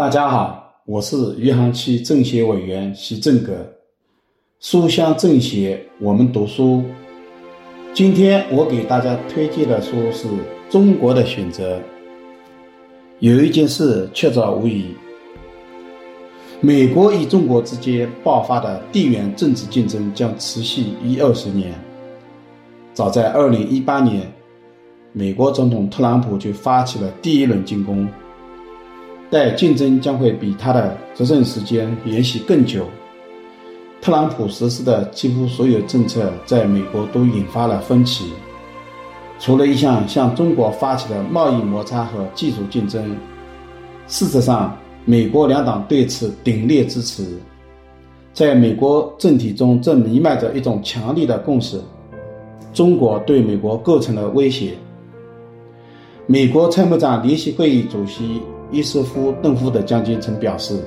大家好，我是余杭区政协委员徐正阁。书香政协，我们读书。今天我给大家推荐的书是《中国的选择》。有一件事确凿无疑：美国与中国之间爆发的地缘政治竞争将持续一二十年。早在二零一八年，美国总统特朗普就发起了第一轮进攻。但竞争将会比他的执政时间延续更久。特朗普实施的几乎所有政策在美国都引发了分歧，除了一项向中国发起的贸易摩擦和技术竞争，事实上，美国两党对此鼎力支持。在美国政体中，正弥漫着一种强烈的共识：中国对美国构成了威胁。美国参谋长联席会议主席。伊斯夫邓夫的将军曾表示，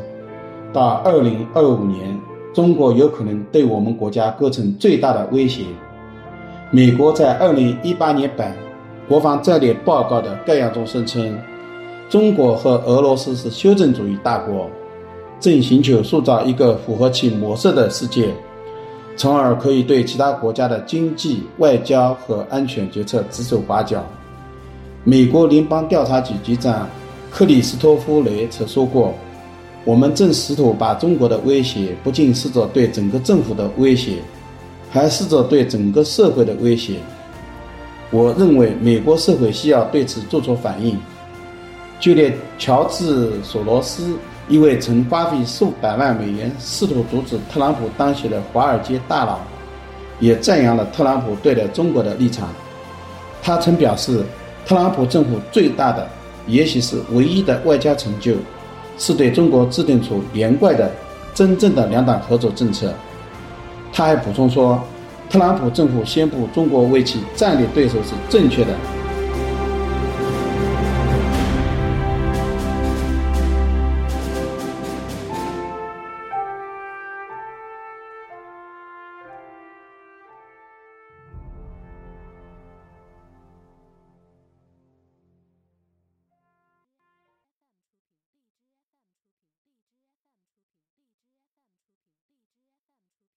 到二零二五年，中国有可能对我们国家构成最大的威胁。美国在二零一八年版国防战略报告的概要中声称，中国和俄罗斯是修正主义大国，正寻求塑造一个符合其模式的世界，从而可以对其他国家的经济、外交和安全决策指手画脚。美国联邦调查局局长。克里斯托夫雷曾说过：“我们正试图把中国的威胁不仅视作对整个政府的威胁，还视作对整个社会的威胁。”我认为美国社会需要对此做出反应。就连乔治·索罗斯，一位曾花费数百万美元试图阻止特朗普当选的华尔街大佬，也赞扬了特朗普对待中国的立场。他曾表示：“特朗普政府最大的。”也许是唯一的外交成就，是对中国制定出连贯的、真正的两党合作政策。他还补充说，特朗普政府宣布中国为其战略对手是正确的。